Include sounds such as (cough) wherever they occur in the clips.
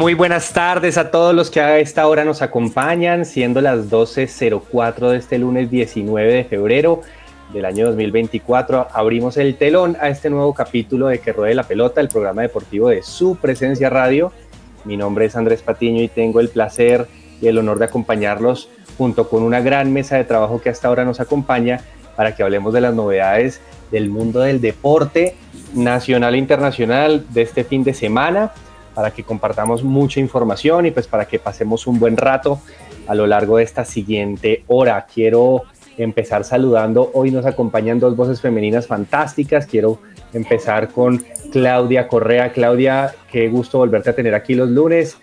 muy buenas tardes a todos los que a esta hora nos acompañan, siendo las 12.04 de este lunes 19 de febrero del año 2024. Abrimos el telón a este nuevo capítulo de Que Ruede la Pelota, el programa deportivo de su presencia radio. Mi nombre es Andrés Patiño y tengo el placer y el honor de acompañarlos junto con una gran mesa de trabajo que hasta ahora nos acompaña para que hablemos de las novedades del mundo del deporte nacional e internacional de este fin de semana, para que compartamos mucha información y pues para que pasemos un buen rato a lo largo de esta siguiente hora. Quiero empezar saludando, hoy nos acompañan dos voces femeninas fantásticas, quiero empezar con Claudia Correa. Claudia, qué gusto volverte a tener aquí los lunes.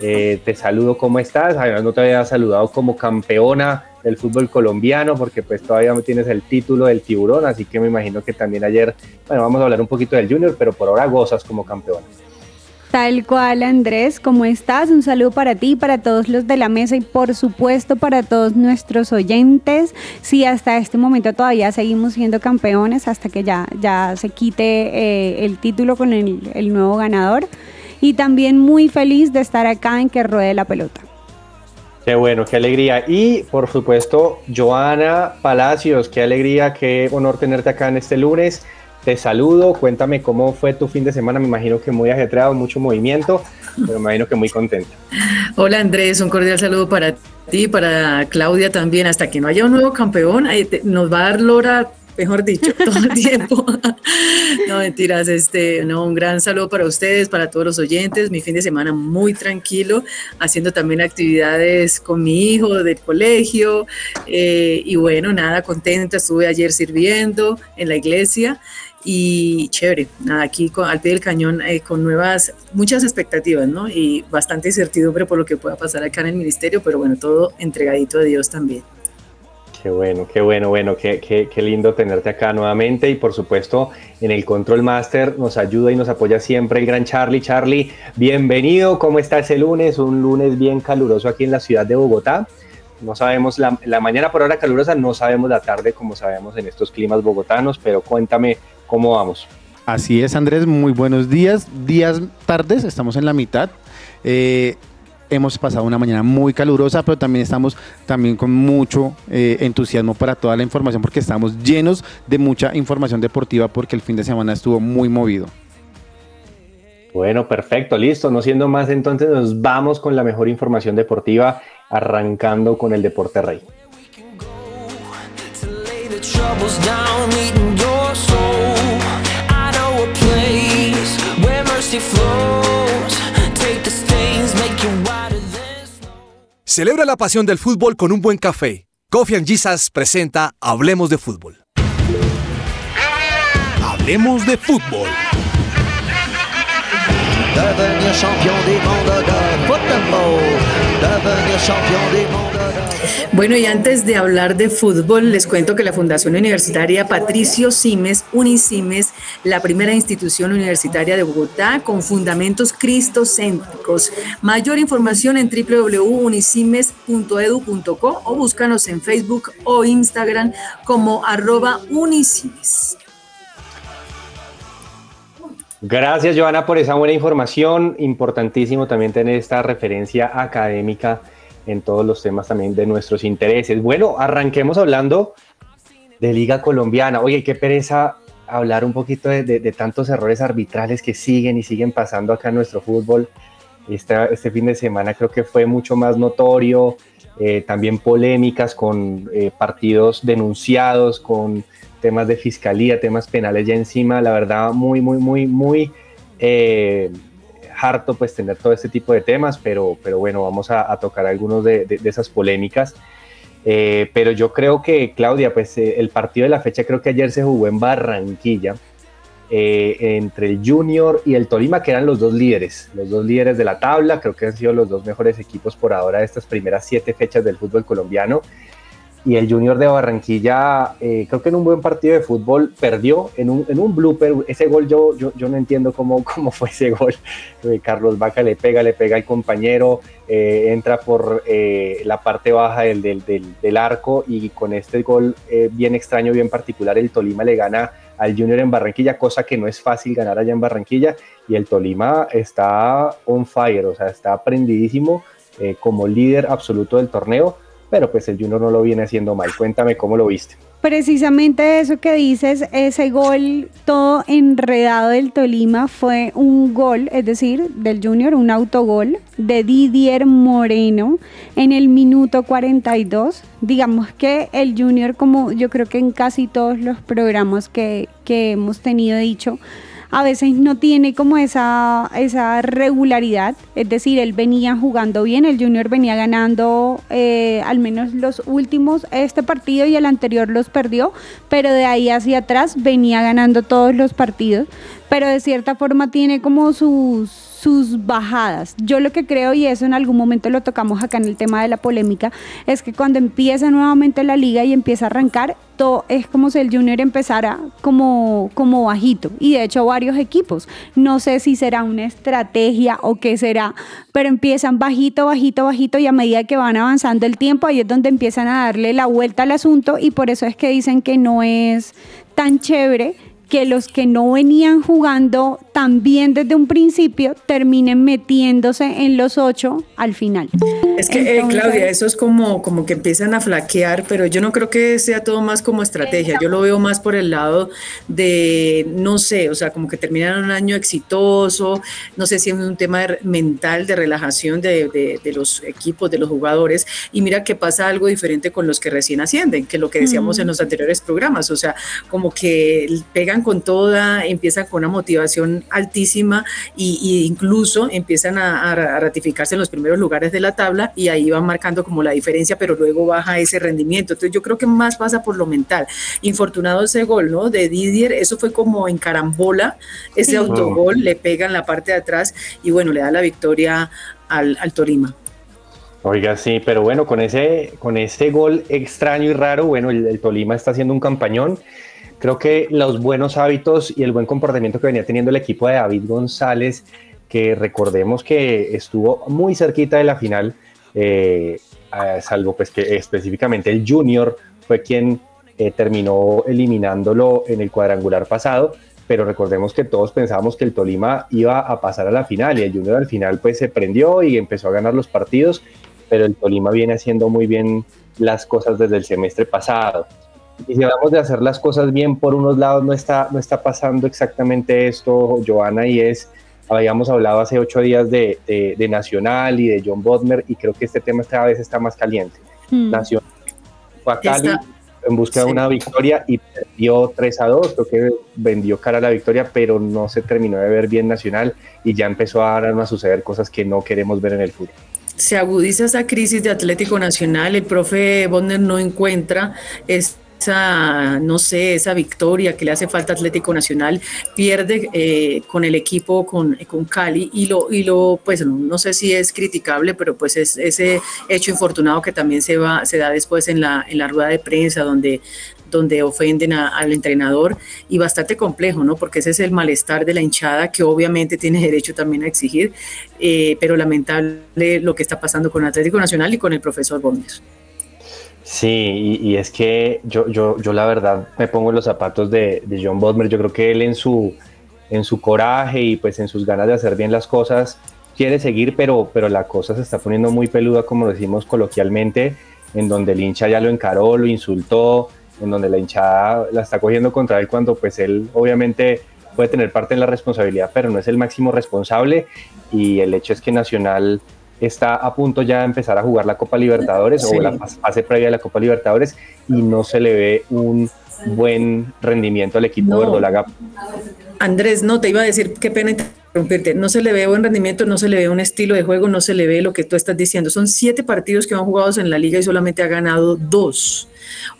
Eh, te saludo, ¿cómo estás? Además no te había saludado como campeona del fútbol colombiano porque pues todavía no tienes el título del tiburón, así que me imagino que también ayer, bueno, vamos a hablar un poquito del junior, pero por ahora gozas como campeona. Tal cual, Andrés, ¿cómo estás? Un saludo para ti, para todos los de la mesa y por supuesto para todos nuestros oyentes. Sí, hasta este momento todavía seguimos siendo campeones hasta que ya, ya se quite eh, el título con el, el nuevo ganador. Y también muy feliz de estar acá en Que Ruede la Pelota. Qué bueno, qué alegría. Y por supuesto, Joana Palacios, qué alegría, qué honor tenerte acá en este lunes. Te saludo, cuéntame cómo fue tu fin de semana, me imagino que muy ajetreado, mucho movimiento, pero me imagino que muy contenta. Hola Andrés, un cordial saludo para ti, para Claudia también. Hasta que no haya un nuevo campeón, nos va a dar Lora, mejor dicho, (laughs) todo el tiempo. (laughs) no mentiras, este, no, un gran saludo para ustedes, para todos los oyentes. Mi fin de semana muy tranquilo, haciendo también actividades con mi hijo del colegio. eh, y bueno, nada, contenta. Estuve ayer sirviendo en la iglesia y chévere, aquí con- al pie del cañón eh, con nuevas, muchas expectativas, ¿no? Y bastante incertidumbre por lo que pueda pasar acá en el ministerio, pero bueno, todo entregadito a Dios también. Qué bueno, qué bueno, bueno, qué, qué, qué lindo tenerte acá nuevamente y por supuesto en el Control Master nos ayuda y nos apoya siempre el gran Charlie. Charlie, bienvenido, ¿cómo está ese lunes? Un lunes bien caluroso aquí en la ciudad de Bogotá. No sabemos la, la mañana por hora calurosa, no sabemos la tarde como sabemos en estos climas bogotanos, pero cuéntame cómo vamos. Así es, Andrés, muy buenos días. Días, tardes, estamos en la mitad. Eh, hemos pasado una mañana muy calurosa, pero también estamos también con mucho eh, entusiasmo para toda la información porque estamos llenos de mucha información deportiva porque el fin de semana estuvo muy movido. Bueno, perfecto, listo. No siendo más, entonces nos vamos con la mejor información deportiva, arrancando con el Deporte Rey. Celebra la pasión del fútbol con un buen café. Coffee and Jesus presenta Hablemos de Fútbol. Hablemos de Fútbol. Devenir champion du monde de football. Bueno, y antes de hablar de fútbol, les cuento que la Fundación Universitaria Patricio Simes, Unisimes, la primera institución universitaria de Bogotá con fundamentos cristocéntricos. Mayor información en www.unisimes.edu.co o búscanos en Facebook o Instagram como arroba unisimes. Gracias, Joana, por esa buena información. Importantísimo también tener esta referencia académica en todos los temas también de nuestros intereses. Bueno, arranquemos hablando de Liga Colombiana. Oye, qué pereza hablar un poquito de, tantos errores arbitrales que siguen y siguen pasando acá en nuestro fútbol. Este, este fin de semana creo que fue mucho más notorio, eh, también polémicas con eh, partidos denunciados, con temas de fiscalía, temas penales ya encima, la verdad muy, muy, muy, muy eh, harto pues tener todo este tipo de temas, pero, pero bueno, vamos a, a tocar algunos de, de- de esas polémicas. Eh, pero yo creo que, Claudia, pues eh, el partido de la fecha creo que ayer se jugó en Barranquilla eh, entre el Junior y el Tolima, que eran los dos líderes, los dos líderes de la tabla, creo que han sido los dos mejores equipos por ahora de estas primeras siete fechas del fútbol colombiano y el Junior de Barranquilla, eh, creo que en un buen partido de fútbol perdió en un, en un blooper. Ese gol yo, yo, yo no entiendo cómo, (laughs) cómo fue ese gol. Eh, Carlos Vaca le pega, le pega al compañero, eh, entra por la parte baja del, del, del, arco y con este gol bien extraño, bien particular, el Tolima le gana al Junior en Barranquilla, cosa que no es fácil ganar allá en Barranquilla. Y el Tolima está on fire, o sea, está prendidísimo como líder absoluto del torneo pero pues el Junior no lo viene haciendo mal. Cuéntame cómo lo viste. Precisamente eso que dices, ese gol todo enredado del Tolima fue un gol, es decir, del Junior, un autogol de Didier Moreno en el minuto 42. Digamos que el Junior, como yo creo que en casi todos los programas que, que hemos tenido dicho, a veces no tiene como esa, esa regularidad, es decir, él venía jugando bien, el Junior venía ganando eh, al menos los últimos, este partido y el anterior los perdió, pero de ahí hacia atrás venía ganando todos los partidos, pero de cierta forma tiene como sus sus bajadas. Yo lo que creo, y eso en algún momento lo tocamos acá en el tema de la polémica, es que cuando empieza nuevamente la liga y empieza a arrancar, todo es como si el Junior empezara como, como bajito. Y de hecho varios equipos. No sé si será una estrategia o qué será, pero empiezan bajito, bajito, bajito y a medida que van avanzando el tiempo, ahí es donde empiezan a darle la vuelta al asunto y por eso es que dicen que no es tan chévere que los que no venían jugando también desde un principio terminen metiéndose en los ocho al final. Es que, eh, Claudia, eso es como, como que empiezan a flaquear, pero yo no creo que sea todo más como estrategia, yo lo veo más por el lado de, no sé, o sea, como que terminan un año exitoso, no sé si es un tema mental de relajación de, de, los equipos, de los jugadores, y mira que pasa algo diferente con los que recién ascienden, que lo que decíamos en los anteriores programas, o sea, como que pegan con toda, empiezan con una motivación altísima y, incluso empiezan a, ratificarse en los primeros lugares de la tabla y ahí van marcando como la diferencia, pero luego baja ese rendimiento. Entonces yo creo que más pasa por lo mental. Infortunado ese gol, ¿no? De Didier, eso fue como en carambola, ese autogol, le pega en la parte de atrás y bueno, le da la victoria al, al Torima. Oiga, sí, pero bueno, con ese, con ese gol extraño y raro, bueno, el Tolima está haciendo un campañón Creo que los buenos hábitos y el buen comportamiento que venía teniendo el equipo de David González, que recordemos que estuvo muy cerquita de la final, eh, salvo pues que específicamente el Junior fue quien eh, terminó eliminándolo en el cuadrangular pasado, pero recordemos que todos pensábamos que el Tolima iba a pasar a la final y el Junior al final pues se prendió y empezó a ganar los partidos, pero el Tolima viene haciendo muy bien las cosas desde el semestre pasado. Y si hablamos de hacer las cosas bien, por unos lados no está, no está pasando exactamente esto, Joana, y es, habíamos hablado hace ocho días de, de, Nacional y de John Bodmer, y creo que este tema cada vez está más caliente. Mm. Nacional fue a Cali en busca de una victoria y perdió 3 a 2, creo que vendió cara a la victoria, pero no se terminó de ver bien Nacional y ya empezó a, a suceder cosas que no queremos ver en el fútbol se agudiza esa crisis de Atlético Nacional, el profe Bodmer no encuentra es esa, no sé, esa victoria que le hace falta Atlético Nacional, pierde eh, con el equipo, con, con Cali, y lo, y lo, pues no, sé si es criticable, pero pues es ese hecho infortunado que también se va, se da después en la, en la rueda de prensa, donde donde ofenden al entrenador y bastante complejo, ¿no? Porque ese es el malestar de la hinchada que obviamente tiene derecho también a exigir, eh, pero lamentable lo que está pasando con Atlético Nacional y con el profesor Gómez. Sí, y, es que yo, yo, yo la verdad me pongo en los zapatos de, John Bodmer. Yo creo que él en su, en su coraje y pues en sus ganas de hacer bien las cosas quiere seguir, pero, pero la cosa se está poniendo muy peluda, como decimos coloquialmente, en donde el hincha ya lo encaró, lo insultó, en donde la hinchada la está cogiendo contra él cuando pues él obviamente puede tener parte en la responsabilidad, pero no es el máximo responsable y el hecho es que Nacional está a punto ya de empezar a jugar la Copa Libertadores o la fase previa de la Copa Libertadores y no se le ve un buen rendimiento al equipo de Verdolaga. Andrés, no, te iba a decir, qué pena interrumpirte, no se le ve buen rendimiento, no se le ve un estilo de juego, no se le ve lo que tú estás diciendo. Son siete partidos que han jugado en la liga y solamente ha ganado dos.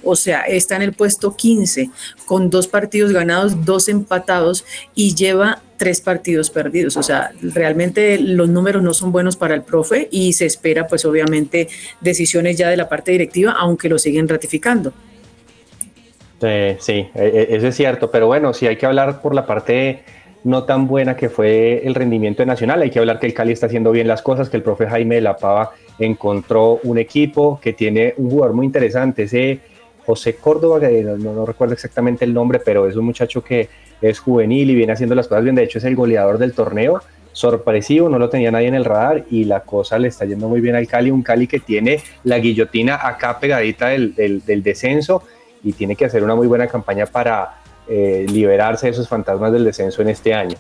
O sea, está en el puesto 15 con dos partidos ganados, dos empatados y lleva tres partidos perdidos. O sea, realmente los números no son buenos para el profe y se espera pues obviamente decisiones ya de la parte directiva, aunque lo siguen ratificando. Sí, e- e- eso es cierto, pero bueno, si hay que hablar por la parte no tan buena que fue el rendimiento de Nacional, hay que hablar que el Cali está haciendo bien las cosas, que el profe Jaime de la Pava encontró un equipo que tiene un jugador muy interesante, ese José Córdoba, que no recuerdo exactamente el nombre, pero es un muchacho que es juvenil y viene haciendo las cosas bien, de hecho es el goleador del torneo, sorpresivo, no lo tenía nadie en el radar y la cosa le está yendo muy bien al Cali, un Cali que tiene la guillotina acá pegadita del, del, descenso y tiene que hacer una muy buena campaña para eh, liberarse de esos fantasmas del descenso en este año.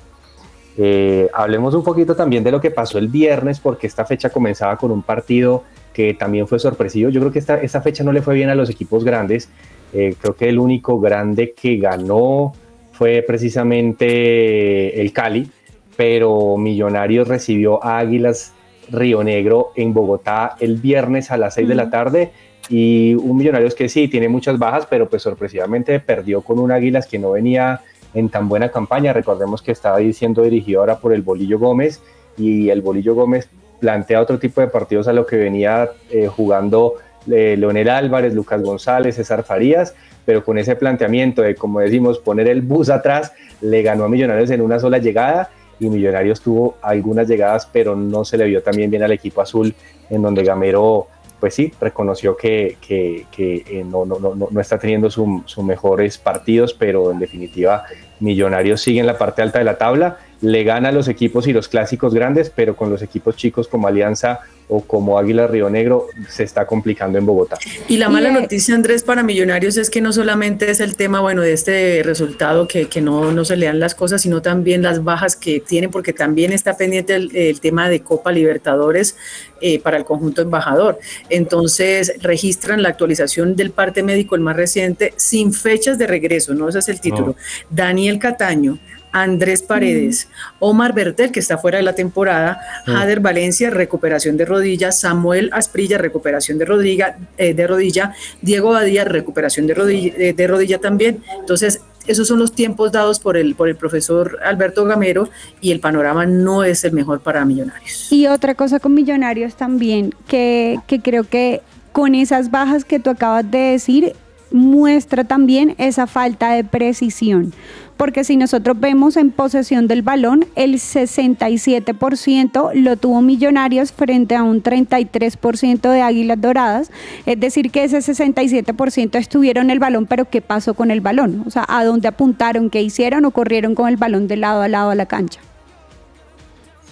Eh, hablemos un poquito también de lo que pasó el viernes, porque esta fecha comenzaba con un partido que también fue sorpresivo. Yo creo que esta, esta fecha no le fue bien a los equipos grandes. Eh, creo que el único grande que ganó fue precisamente el Cali, pero Millonarios recibió a Águilas Río Negro en Bogotá el viernes a las 6 de la tarde y un Millonarios que sí tiene muchas bajas, pero pues sorpresivamente perdió con un Águilas que no venía en tan buena campaña. Recordemos que estaba siendo dirigido ahora por el Bolillo Gómez y el Bolillo Gómez plantea otro tipo de partidos a lo que venía eh, jugando eh, Leonel Álvarez, Lucas González, César Farías, pero con ese planteamiento de, como decimos, poner el bus atrás, le ganó a Millonarios en una sola llegada y Millonarios tuvo algunas llegadas, pero no se le vio también bien al equipo azul, en donde Gamero pues sí, reconoció que, que, que eh, no, no, no, no, está teniendo sus mejores partidos, pero en definitiva Millonarios sigue en la parte alta de la tabla, le gana a los equipos y los clásicos grandes, pero con los equipos chicos como Alianza o como Águila Río Negro se está complicando en Bogotá. Y la mala noticia, Andrés, para Millonarios es que no solamente es el tema, bueno, de este resultado que, que no, no se le dan las cosas, sino también las bajas que tiene, porque también está pendiente el, el tema de Copa Libertadores eh, para el conjunto embajador. Entonces, registran la actualización del parte médico, el más reciente, sin fechas de regreso, ¿no? Ese es el título. No. Daniel Cataño, Andrés Paredes, Omar Bertel, que está fuera de la temporada, Jader Valencia, recuperación de rodilla, Samuel Asprilla, recuperación de rodilla, eh, de rodilla Diego Badía, recuperación de rodilla, eh, de rodilla también. Entonces, esos son los tiempos dados por el, por el profesor Alberto Gamero y el panorama no es el mejor para Millonarios. Y otra cosa con Millonarios también, que, que creo que con esas bajas que tú acabas de decir, muestra también esa falta de precisión. Porque si nosotros vemos en posesión del balón, el 67% lo tuvo Millonarios frente a un 33% de Águilas Doradas. Es decir, que ese 67% estuvieron el balón, pero ¿qué pasó con el balón? O sea, ¿a dónde apuntaron? ¿Qué hicieron o corrieron con el balón de lado a lado a la cancha?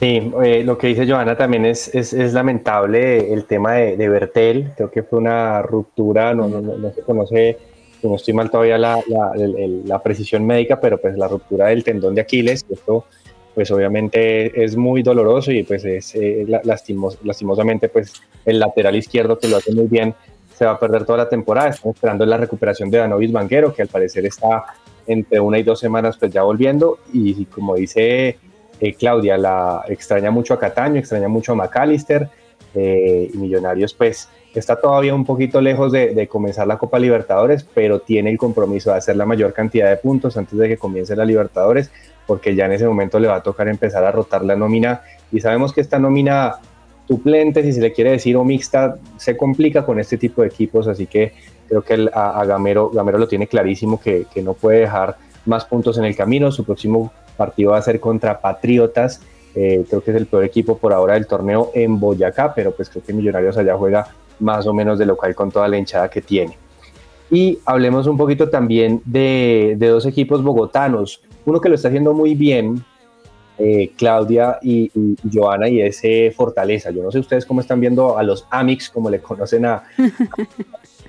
Sí, eh, lo que dice Johanna también es, es, es lamentable el tema de, Bertel. Creo que fue una ruptura, no, no, no se conoce, no estoy mal todavía la, la, la, precisión médica, pero pues la ruptura del tendón de Aquiles. Esto, pues obviamente es muy doloroso y pues es eh, lastimos, lastimosamente pues el lateral izquierdo que lo hace muy bien se va a perder toda la temporada. Estamos esperando la recuperación de Danovis Banguero, que al parecer está entre una y dos semanas pues ya volviendo y como dice eh, Claudia la extraña mucho a Cataño, extraña mucho a McAllister eh, y Millonarios pues está todavía un poquito lejos de, comenzar la Copa Libertadores, pero tiene el compromiso de hacer la mayor cantidad de puntos antes de que comience la Libertadores, porque ya en ese momento le va a tocar empezar a rotar la nómina y sabemos que esta nómina suplente, si se le quiere decir, o mixta, se complica con este tipo de equipos, así que creo que el, a, a, Gamero, Gamero lo tiene clarísimo que, que no puede dejar más puntos en el camino, su próximo partido va a ser contra Patriotas. Eh, creo que es el peor equipo por ahora del torneo en Boyacá, pero pues creo que Millonarios allá juega más o menos de local con toda la hinchada que tiene. Y hablemos un poquito también de, de dos equipos bogotanos. Uno que lo está haciendo muy bien, eh, Claudia y, y, Joana, y es eh, Fortaleza. Yo no sé ustedes cómo están viendo a los Amix, como le conocen a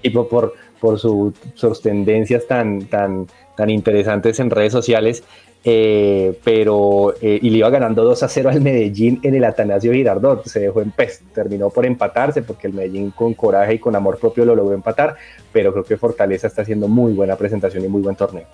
tipo (laughs) por, por su, sus tendencias tan, tan, tan interesantes en redes sociales. Eh, pero eh, y le iba ganando 2 a 0 al Medellín en el Atanasio Girardot, se dejó en pez, terminó por empatarse porque el Medellín con coraje y con amor propio lo logró empatar, pero creo que Fortaleza está haciendo muy buena presentación y muy buen torneo.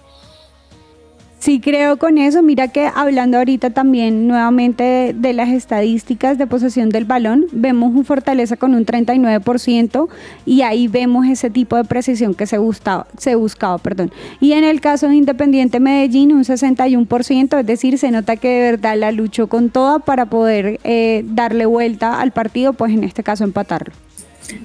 Sí creo con eso. Mira que hablando ahorita también nuevamente de, las estadísticas de posesión del balón, vemos un Fortaleza con un 39% y ahí vemos ese tipo de precisión que se buscaba, se buscaba, perdón. Y en el caso de Independiente Medellín un 61%, es decir, se nota que de verdad la luchó con toda para poder eh, darle vuelta al partido, pues en este caso empatarlo.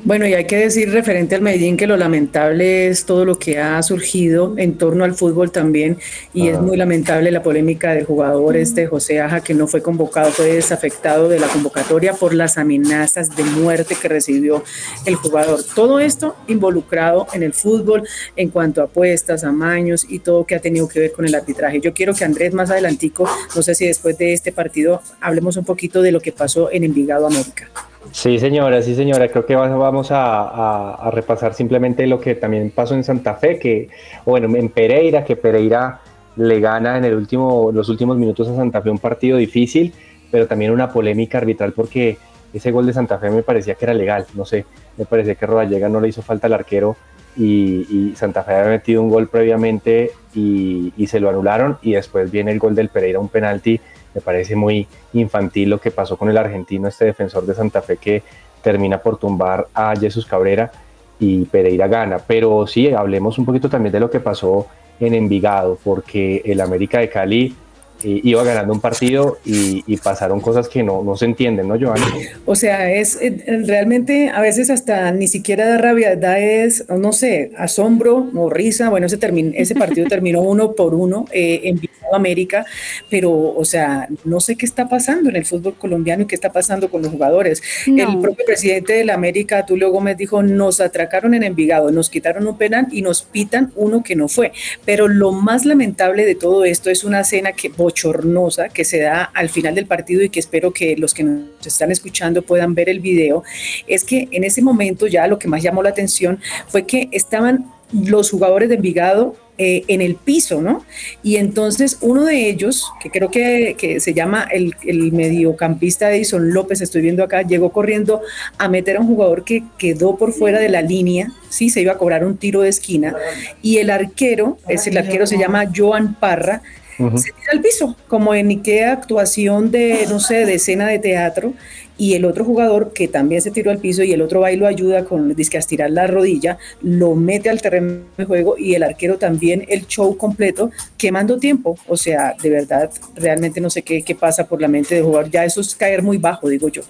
Bueno, y hay que decir referente al Medellín que lo lamentable es todo lo que ha surgido en torno al fútbol también y es muy lamentable la polémica del jugador este José Aja que no fue convocado, fue desafectado de la convocatoria por las amenazas de muerte que recibió el jugador. Todo esto involucrado en el fútbol en cuanto a apuestas, amaños y todo que ha tenido que ver con el arbitraje. Yo quiero que Andrés más adelantico, no sé si después de este partido hablemos un poquito de lo que pasó en Envigado América. Sí, señora, sí, señora. Creo que va- vamos a, repasar simplemente lo que también pasó en Santa Fe, que, bueno, en Pereira, que Pereira le gana en el último, los últimos minutos a Santa Fe un partido difícil, pero también una polémica arbitral porque ese gol de Santa Fe me parecía que era legal, no sé, me parecía que Rodallega no le hizo falta al arquero y, y Santa Fe había metido un gol previamente y, y se lo anularon y después viene el gol del Pereira, un penalti, me parece muy infantil lo que pasó con el argentino, este defensor de Santa Fe que termina por tumbar a Jesús Cabrera y Pereira gana. Pero sí, hablemos un poquito también de lo que pasó en Envigado, porque el América de Cali eh, iba ganando un partido y, pasaron cosas que no, no se entienden, ¿no, Giovanni? O sea, es eh, realmente a veces hasta ni siquiera da rabia, da es, no sé, asombro o risa. Bueno, ese, termin- ese partido terminó uno por uno eh, en Bilbao, América, pero, o sea, no sé qué está pasando en el fútbol colombiano y qué está pasando con los jugadores. No. El propio presidente de la América, Tulio Gómez, dijo, nos atracaron en Envigado, nos quitaron un penal y nos pitan uno que no fue. Pero lo más lamentable de todo esto es una escena que bochornosa que se da al final del partido y que espero que los que nos están escuchando puedan ver el video, es que en ese momento ya lo que más llamó la atención fue que estaban los jugadores de Envigado eh, en el piso, ¿no? Y entonces uno de ellos, que creo que, que se llama el, el mediocampista Edison López, estoy viendo acá, llegó corriendo a meter a un jugador que quedó por fuera de la línea, sí, se iba a cobrar un tiro de esquina, y el arquero, es el arquero se llama Joan Parra, se tira al piso, como en Ikea actuación de, no sé, de escena de teatro, y el otro jugador que también se tiró al piso y el otro va y lo ayuda con disque a estirar la rodilla, lo mete al terreno de juego y el arquero también el show completo quemando tiempo. O sea, de verdad, realmente no sé qué, qué pasa por la mente de jugador. Ya eso es caer muy bajo, digo yo.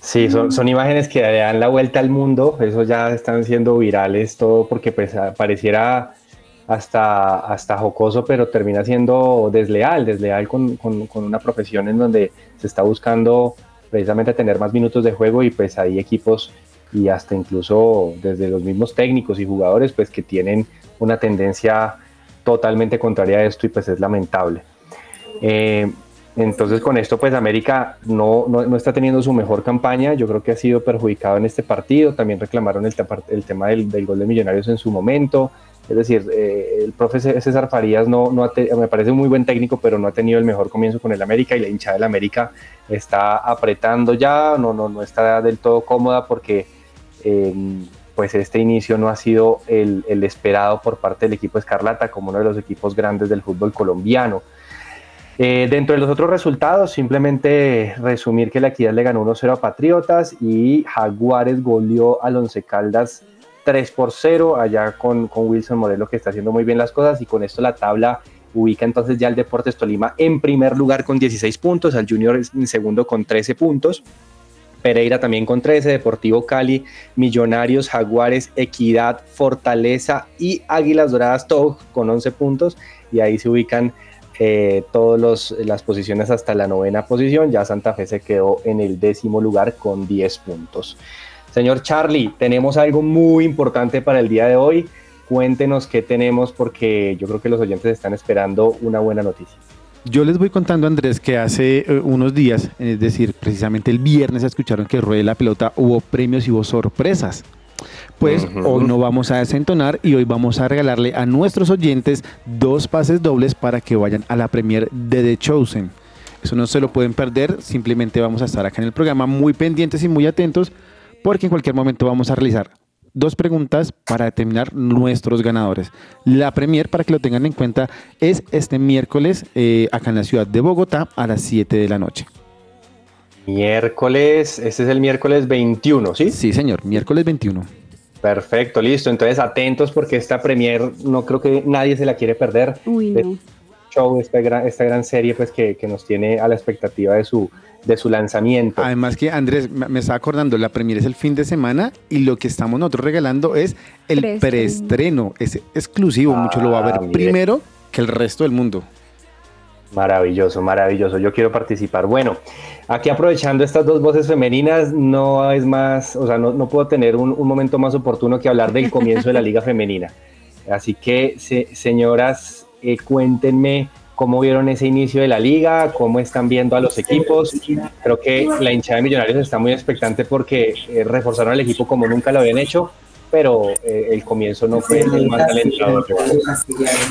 Sí, son, son imágenes que dan la vuelta al mundo, eso ya están siendo virales, todo porque pues, pareciera hasta, hasta jocoso, pero termina siendo desleal, desleal con, con- con una profesión en donde se está buscando precisamente tener más minutos de juego y pues hay equipos y hasta incluso desde los mismos técnicos y jugadores pues que tienen una tendencia totalmente contraria a esto y pues es lamentable. Eh, entonces con esto pues América no, no, no está teniendo su mejor campaña, yo creo que ha sido perjudicado en este partido, también reclamaron el, el tema del, del gol de Millonarios en su momento, es decir, eh, el profe César Farías no, me parece un muy buen técnico, pero no ha tenido el mejor comienzo con el América y la hinchada del América está apretando ya, no, no, no está del todo cómoda porque eh, pues este inicio no ha sido el, el esperado por parte del equipo Escarlata como uno de los equipos grandes del fútbol colombiano. Eh, dentro de los otros resultados, simplemente resumir que la Equidad le ganó 1-0 a Patriotas y Jaguares goleó al Once Caldas 3 por 0, allá con, con Wilson Morelo que está haciendo muy bien las cosas y con esto la tabla ubica entonces ya al Deportes Tolima en primer lugar con 16 puntos, al Junior en segundo con 13 puntos. Pereira también con 13, Deportivo Cali, Millonarios, Jaguares, Equidad, Fortaleza y Águilas Doradas, todos con 11 puntos y ahí se ubican eh, todas las posiciones hasta la novena posición. Ya Santa Fe se quedó en el décimo lugar con 10 puntos. Señor Charlie, tenemos algo muy importante para el día de hoy. Cuéntenos qué tenemos porque yo creo que los oyentes están esperando una buena noticia. Yo les voy contando, Andrés, que hace eh, unos días, es decir, precisamente el viernes, escucharon que Ruede la Pelota hubo premios y hubo sorpresas. Pues hoy no vamos a desentonar y hoy vamos a regalarle a nuestros oyentes dos pases dobles para que vayan a la premier de The Chosen. Eso no se lo pueden perder, simplemente vamos a estar acá en el programa muy pendientes y muy atentos porque en cualquier momento vamos a realizar dos preguntas para determinar nuestros ganadores. La premier, para que lo tengan en cuenta, es este miércoles eh, acá en la ciudad de Bogotá a las 7 de la noche. Miércoles, este es el miércoles 21, ¿sí? Sí, señor, miércoles 21. Perfecto, listo. Entonces atentos porque esta premier no creo que nadie se la quiere perder. Uy, no. Show, esta gran, esta gran serie pues que, que nos tiene a la expectativa de su, de su lanzamiento. Además que Andrés, me me estaba acordando, la premier es el fin de semana y lo que estamos nosotros regalando es el Preestreno. es exclusivo, mucho lo va a Ah, ver mire. primero que el resto del mundo. Maravilloso, maravilloso. Yo quiero participar. Bueno, aquí aprovechando estas dos voces femeninas, no es más, o sea, no, no puedo tener un, un momento más oportuno que hablar del comienzo de la (laughs) Liga Femenina. Así que, se- señoras, eh, cuéntenme cómo vieron ese inicio de la liga, cómo están viendo a los equipos. Creo que la hinchada de Millonarios está muy expectante porque eh, reforzaron el equipo como nunca lo habían hecho, pero eh, el comienzo no fue el más alentador.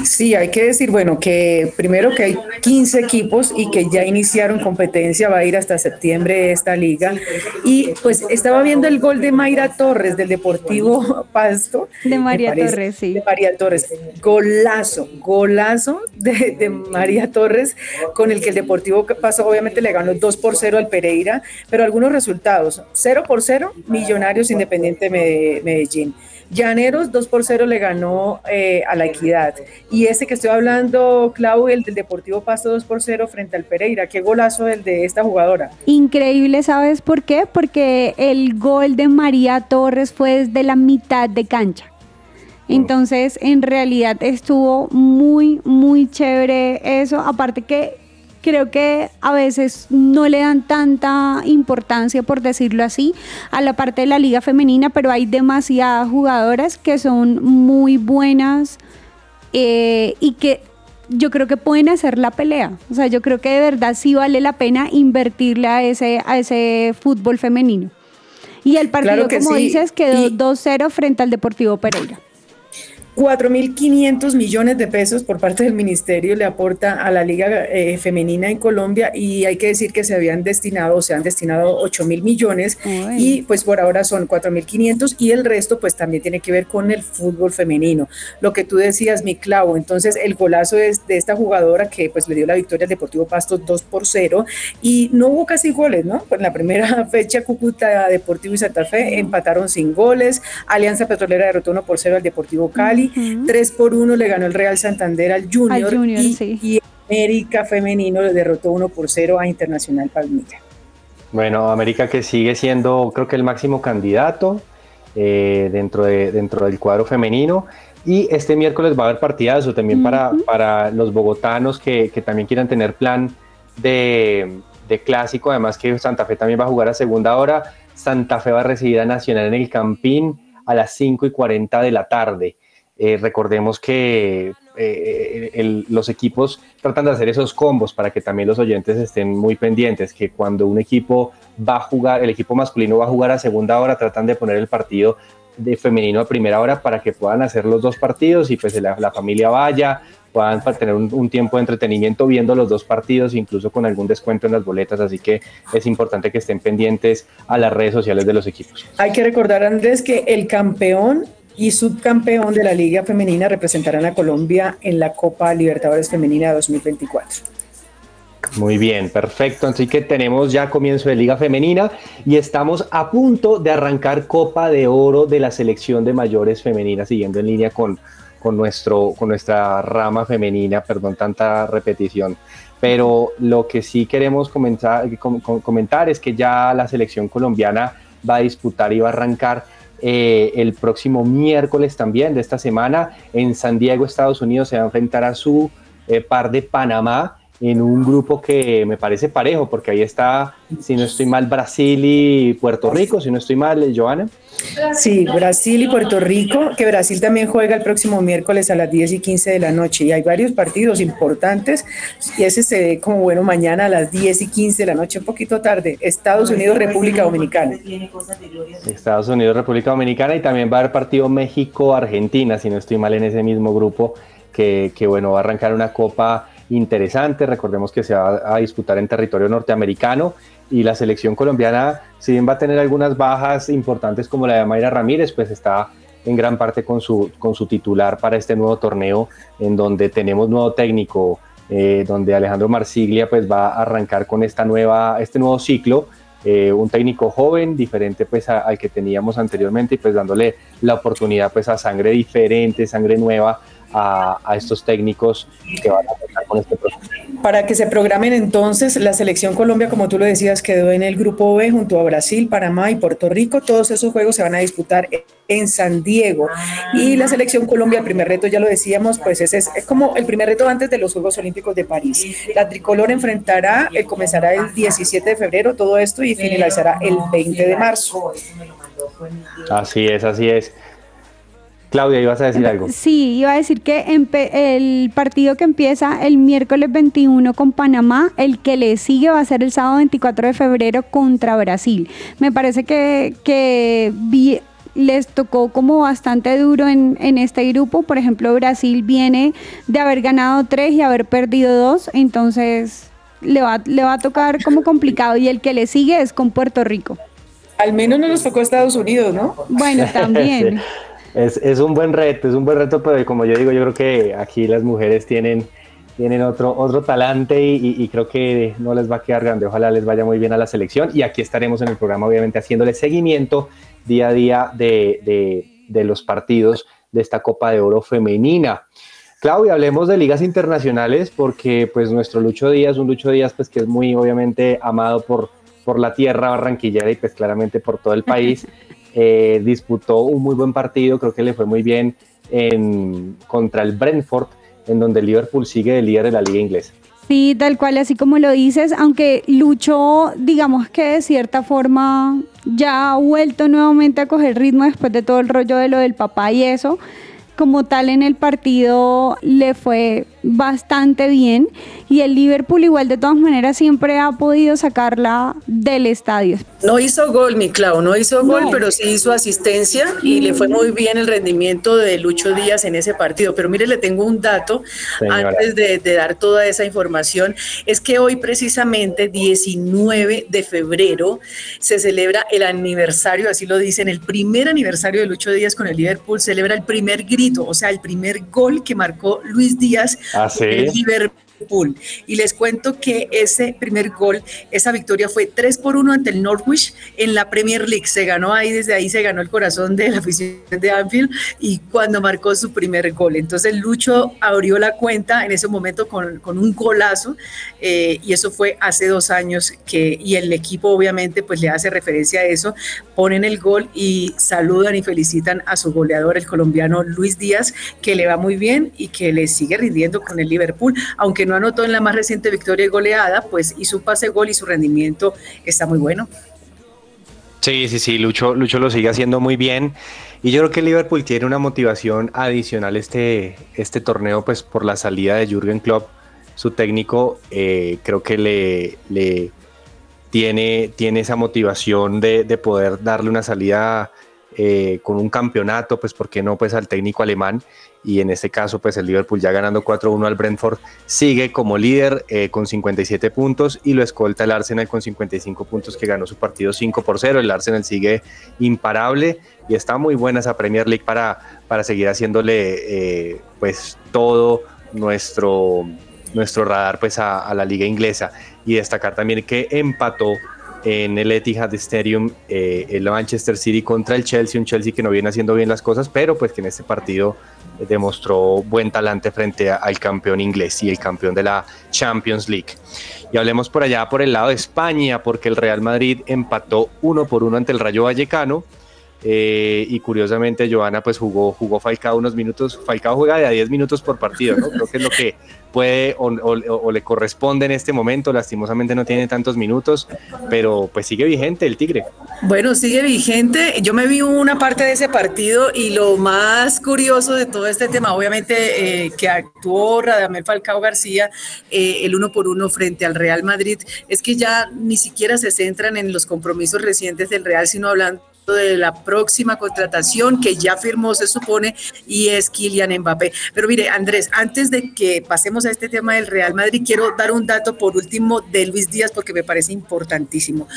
Sí, hay que decir, bueno, que primero que hay 15 equipos y que ya iniciaron competencia, va a ir hasta septiembre esta liga. Y pues estaba viendo el gol de Mayra Torres del Deportivo Pasto. De María parece- Torres, sí. De María Torres. Golazo, golazo de, de María Torres, con el que el Deportivo Pasto obviamente le ganó 2 por 0 al Pereira, pero algunos resultados, 0 por 0, Millonarios Independiente Me- Medellín. Llaneros 2 por 0 le ganó eh, a la Equidad. Y este que estoy hablando, Clau, el del Deportivo Pasto 2 por 0 frente al Pereira. Qué golazo el de esta jugadora. Increíble, ¿sabes por qué? Porque el gol de María Torres fue desde la mitad de cancha. Entonces, en realidad estuvo muy, muy chévere eso. Aparte que creo que a veces no le dan tanta importancia, por decirlo así, a la parte de la liga femenina, pero hay demasiadas jugadoras que son muy buenas eh, y que yo creo que pueden hacer la pelea. O sea, yo creo que de verdad sí vale la pena invertirle a ese, a ese fútbol femenino. Y el partido, Claro como sí. dices, quedó Y- 2-0 frente al Deportivo Pereira. 4.500 millones de pesos por parte del ministerio le aporta a la liga eh, femenina en Colombia y hay que decir que se habían destinado, o se han destinado 8.000 millones Uy. y pues por ahora son 4.500 y el resto pues también tiene que ver con el fútbol femenino. Lo que tú decías, mi clavo, entonces el golazo es de esta jugadora que pues le dio la victoria al Deportivo Pasto 2 por 0 y no hubo casi goles, ¿no? Pues en la primera (laughs) fecha Cúcuta Deportivo y Santa Fe empataron sin goles, Alianza Petrolera derrotó 1 por 0 al Deportivo Cali, Ujú. 3 por 1 le ganó el Real Santander al Junior, Al Junior, y, sí. y América Femenino le derrotó 1 por 0 a Internacional Palmira. Bueno, América que sigue siendo, creo que el máximo candidato eh, dentro, de, dentro del cuadro femenino. Y este miércoles va a haber partidazo también para, para los bogotanos que, que también quieran tener plan de, de clásico. Además que Santa Fe también va a jugar a segunda hora. Santa Fe va a recibir a Nacional en el Campín a las 5 y 40 de la tarde. Eh, recordemos que eh, los equipos tratan de hacer esos combos para que también los oyentes estén muy pendientes, que cuando un equipo va a jugar, el equipo masculino va a jugar a segunda hora, tratan de poner el partido de femenino a primera hora para que puedan hacer los dos partidos y pues la, familia vaya, puedan tener un, un tiempo de entretenimiento viendo los dos partidos, incluso con algún descuento en las boletas, así que es importante que estén pendientes a las redes sociales de los equipos. Hay que recordar, Andrés, que el campeón y subcampeón de la Liga Femenina representarán a Colombia en la Copa Libertadores Femenina 2024. Muy bien, perfecto. Así que tenemos ya comienzo de Liga Femenina y estamos a punto de arrancar Copa de Oro de la selección de mayores femeninas, siguiendo en línea con, con, nuestro, con nuestra rama femenina, perdón, tanta repetición. Pero lo que sí queremos comentar, com- com- comentar es que ya la selección colombiana va a disputar y va a arrancar eh, el próximo miércoles también de esta semana en San Diego, Estados Unidos. Se va a enfrentar a su eh, par de Panamá en un grupo que me parece parejo, porque ahí está, si no estoy mal, Brasil y Puerto Rico, si no estoy mal, Joana. Sí, Brasil y Puerto Rico, que Brasil también juega el próximo miércoles a las 10 y 15 de la noche. Y hay varios partidos importantes. Y ese se ve como bueno mañana a las 10 y 15 de la noche, un poquito tarde. Estados Unidos, República Dominicana. Estados Unidos, República Dominicana, y también va a haber partido México-Argentina, si no estoy mal, en ese mismo grupo, que, que bueno, va a arrancar una copa interesante. Recordemos que se va a disputar en territorio norteamericano y la selección colombiana, si bien va a tener algunas bajas importantes como la de Mayra Ramírez, pues está en gran parte con su, con su titular para este nuevo torneo, en donde tenemos nuevo técnico, eh, donde Alejandro Marsiglia pues va a arrancar con esta nueva, este nuevo ciclo. Eh, un técnico joven, diferente pues al que teníamos anteriormente y pues dándole la oportunidad pues a sangre diferente, sangre nueva a, estos técnicos que van a empezar con este proceso. Para que se programen entonces, la selección Colombia, como tú lo decías, quedó en el grupo B junto a Brasil, Panamá y Puerto Rico. Todos esos juegos se van a disputar en San Diego. Y la selección Colombia, el primer reto, ya lo decíamos, pues ese es, como el primer reto antes de los Juegos Olímpicos de París. La tricolor enfrentará, eh, comenzará el 17 de febrero todo esto y finalizará el 20 de marzo. Así es, así es. Claudia, ibas a decir algo. Sí, iba a decir que el partido que empieza el miércoles 21 con Panamá, el que le sigue va a ser el sábado 24 de febrero contra Brasil. Me parece que, que les tocó como bastante duro en, en, este grupo. Por ejemplo, Brasil viene de haber ganado tres y haber perdido dos, entonces le va, le va a tocar como complicado. Y el que le sigue es con Puerto Rico. Al menos no nos tocó Estados Unidos, ¿no? Bueno, (laughs) también. Es, es, un buen reto, es un buen reto, pero como yo digo, yo creo que aquí las mujeres tienen, tienen otro, otro talante y, creo que no les va a quedar grande. Ojalá les vaya muy bien a la selección y aquí estaremos en el programa, obviamente, haciéndole seguimiento día a día de, de, de los partidos de esta Copa de Oro femenina. Claudia, hablemos de ligas internacionales porque pues nuestro Lucho Díaz, un Lucho Díaz pues que es muy obviamente amado por, por la tierra barranquillera y pues claramente por todo el país. (laughs) Eh, disputó un muy buen partido, creo que le fue muy bien en, contra el Brentford, en donde el Liverpool sigue de líder de la liga inglesa. Sí, tal cual, así como lo dices, aunque luchó, digamos que de cierta forma ya ha vuelto nuevamente a coger ritmo después de todo el rollo de lo del papá y eso, como tal en el partido le fue bastante bien y el Liverpool igual de todas maneras siempre ha podido sacarla del estadio. No hizo gol, mi Clau, no hizo gol, pero sí hizo asistencia y le fue muy bien el rendimiento de Lucho Díaz en ese partido. Pero mire, le tengo un dato antes de, de, dar toda esa información, es que hoy precisamente 19 de febrero se celebra el aniversario, así lo dicen, el primer aniversario de Lucho Díaz con el Liverpool, celebra el primer grito, o sea, el primer gol que marcó Luis Díaz ¿Ah, sí? Liverpool. Y les cuento que ese primer gol, esa victoria fue 3 por 1 ante el Norwich en la Premier League. Se ganó ahí, desde ahí se ganó el corazón de la afición de Anfield y cuando marcó su primer gol. Entonces Lucho abrió la cuenta en ese momento con, con un golazo eh, y eso fue hace dos años que, y el equipo obviamente pues le hace referencia a eso, ponen el gol y saludan y felicitan a su goleador, el colombiano Luis Díaz, que le va muy bien y que le sigue rindiendo con el Liverpool, aunque no anotó en la más reciente victoria y goleada, pues hizo un pase gol y su rendimiento está muy bueno. Sí, sí, sí, Lucho, Lucho lo sigue haciendo muy bien. Y yo creo que Liverpool tiene una motivación adicional este, este torneo, pues por la salida de Jürgen Klopp, su técnico, eh, creo que le, le tiene, tiene esa motivación de poder darle una salida eh, con un campeonato, pues ¿por qué no? Pues al técnico alemán. Y en este caso pues el Liverpool ya ganando 4-1 al Brentford sigue como líder eh, con 57 puntos y lo escolta el Arsenal con 55 puntos que ganó su partido 5 por 0, el Arsenal sigue imparable y está muy buena esa Premier League para, para seguir haciéndole eh, pues todo nuestro, nuestro radar pues a, a la liga inglesa. Y destacar también que empató en el Etihad Stadium eh, el Manchester City contra el Chelsea, un Chelsea que no viene haciendo bien las cosas, pero pues que en este partido demostró buen talante frente al campeón inglés y el campeón de la Champions League. Y hablemos por allá por el lado de España, porque el Real Madrid empató uno por uno ante el Rayo Vallecano. Eh, y curiosamente Joana pues jugó, jugó Falcao unos minutos, Falcao juega de a 10 minutos por partido, ¿no? Creo que es lo que puede o, le corresponde en este momento. Lastimosamente no tiene tantos minutos, pero pues sigue vigente el Tigre. Bueno, sigue vigente. Yo me vi una parte de ese partido y lo más curioso de todo este tema, obviamente eh, que actuó Radamel Falcao García, eh, el uno por uno frente al Real Madrid, es que ya ni siquiera se centran en los compromisos recientes del Real, sino hablando de la próxima contratación que ya firmó, se supone, y es Kylian Mbappé. Pero mire, Andrés, antes de que pasemos a este tema del Real Madrid, quiero dar un dato por último de Luis Díaz porque me parece importantísimo.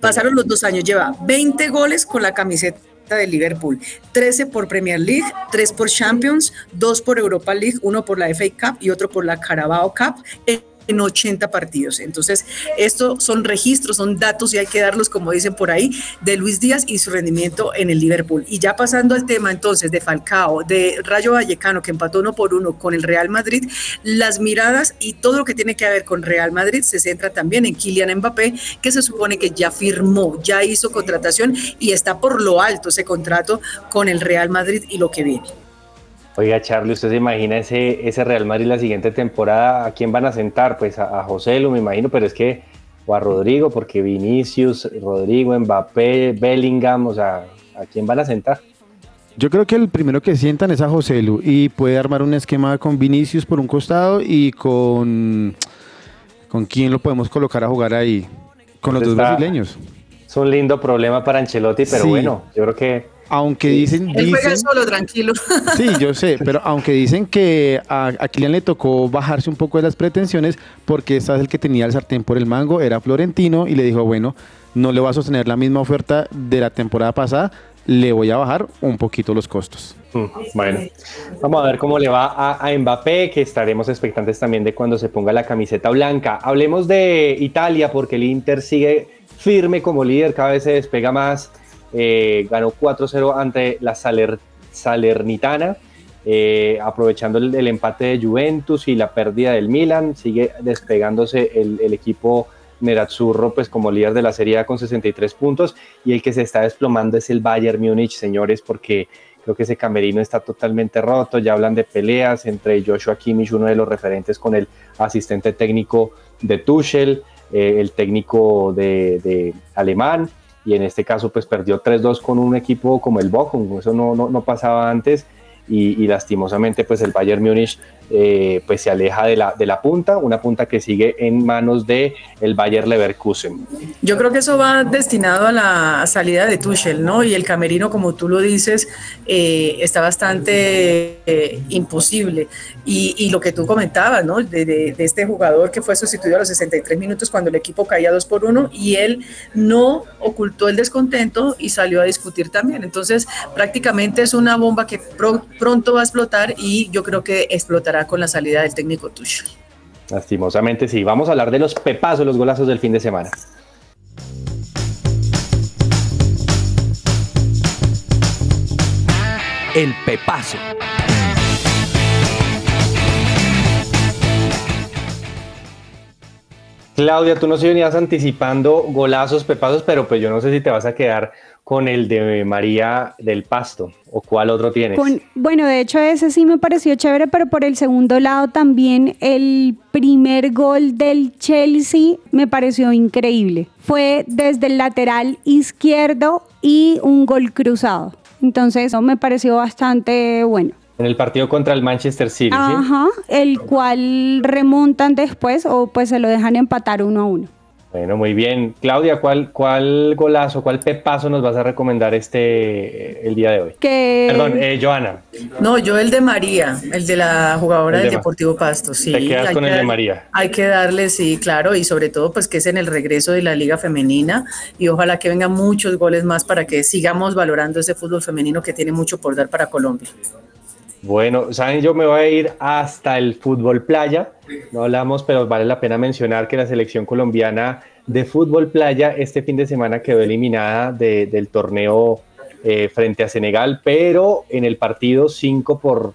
Pasaron los dos años, lleva 20 goles con la camiseta de Liverpool, 13 por Premier League, 3 por Champions, 2 por Europa League, uno por la FA Cup y otro por la Carabao Cup 80 partidos. Entonces, estos son registros, son datos y hay que darlos, como dicen por ahí, de Luis Díaz y su rendimiento en el Liverpool. Y ya pasando al tema entonces de Falcao, de Rayo Vallecano, que empató uno por uno con el Real Madrid, las miradas y todo lo que tiene que ver con Real Madrid se centra también en Kylian Mbappé, que se supone que ya firmó, ya hizo contratación y está por lo alto ese contrato con el Real Madrid y lo que viene. Oiga, Charlie, ¿usted se imagina ese, ese Real Madrid la siguiente temporada? ¿A quién van a sentar? Pues a, José lo me imagino, pero es que, o a Rodrigo, porque Vinicius, Rodrigo, Mbappé, Bellingham, o sea, ¿a quién van a sentar? Yo creo que el primero que sientan es a José Lu y puede armar un esquema con Vinicius por un costado y con. ¿Con quién lo podemos colocar a jugar ahí? Con los dos brasileños. Es un lindo problema para Ancelotti, pero bueno, yo creo que aunque dicen, Él juega solo, tranquilo. (laughs) Sí, yo sé, pero aunque dicen que a, a Kylian le tocó bajarse un poco de las pretensiones porque esta es el que tenía el sartén por el mango, era Florentino y le dijo, bueno, no le va a sostener la misma oferta de la temporada pasada, le voy a bajar un poquito los costos. Mm, bueno, vamos a ver cómo le va a, a, Mbappé, que estaremos expectantes también de cuando se ponga la camiseta blanca. Hablemos de Italia, porque el Inter sigue firme como líder, cada vez se despega más eh, ganó 4-0 ante la Salernitana, eh, aprovechando el, empate de Juventus y la pérdida del Milan, sigue despegándose el, equipo Nerazzurro pues como líder de la Serie con 63 puntos. Y el que se está desplomando es el Bayern Múnich, señores, porque creo que ese camerino está totalmente roto, ya hablan de peleas entre Joshua Kimmich, uno de los referentes con el asistente técnico de Tuchel, eh, el técnico de alemán, y en este caso pues perdió 3-2 con un equipo como el Bochum, eso no, no, no pasaba antes y, lastimosamente pues el Bayern Múnich eh, pues se aleja de la, de la punta, una punta que sigue en manos de el Bayern Leverkusen. Yo creo que eso va destinado a la salida de Tuchel, ¿no? Y el camerino, como tú lo dices, eh, está bastante eh, imposible. Y, y, lo que tú comentabas, ¿no? De, de, este jugador que fue sustituido a los 63 minutos cuando el equipo caía 2 por 1 y él no ocultó el descontento y salió a discutir también. Entonces, prácticamente es una bomba que pronto va a explotar y yo creo que explotará con la salida del técnico Tuchel. Lastimosamente sí. Vamos a hablar de los pepazos, los golazos del fin de semana. El pepazo. Claudia, tú nos venías anticipando golazos, pepazos, pero pues yo no sé si te vas a quedar con el de María del Pasto o cuál otro tienes. bueno, de hecho ese sí me pareció chévere, pero por el segundo lado también el primer gol del Chelsea me pareció increíble. Fue desde el lateral izquierdo y un gol cruzado. Entonces eso me pareció bastante bueno. En el partido contra el Manchester City. Ajá, el cual remontan después o pues se lo dejan empatar uno a uno. Bueno, muy bien. Claudia, ¿cuál, cuál golazo, cuál pepazo nos vas a recomendar este el día de hoy? Perdón, eh, Joana. No, yo el de María, el de la jugadora del Deportivo Pasto, sí. Te quedas con el de María. Hay que darle, sí, claro, y sobre todo pues que es en el regreso de la Liga Femenina y ojalá que vengan muchos goles más para que sigamos valorando ese fútbol femenino que tiene mucho por dar para Colombia. Bueno, saben, yo me voy a ir hasta el fútbol playa. No hablamos, pero vale la pena mencionar que la selección colombiana de fútbol playa este fin de semana quedó eliminada del torneo eh, frente a Senegal, pero en el partido 5 por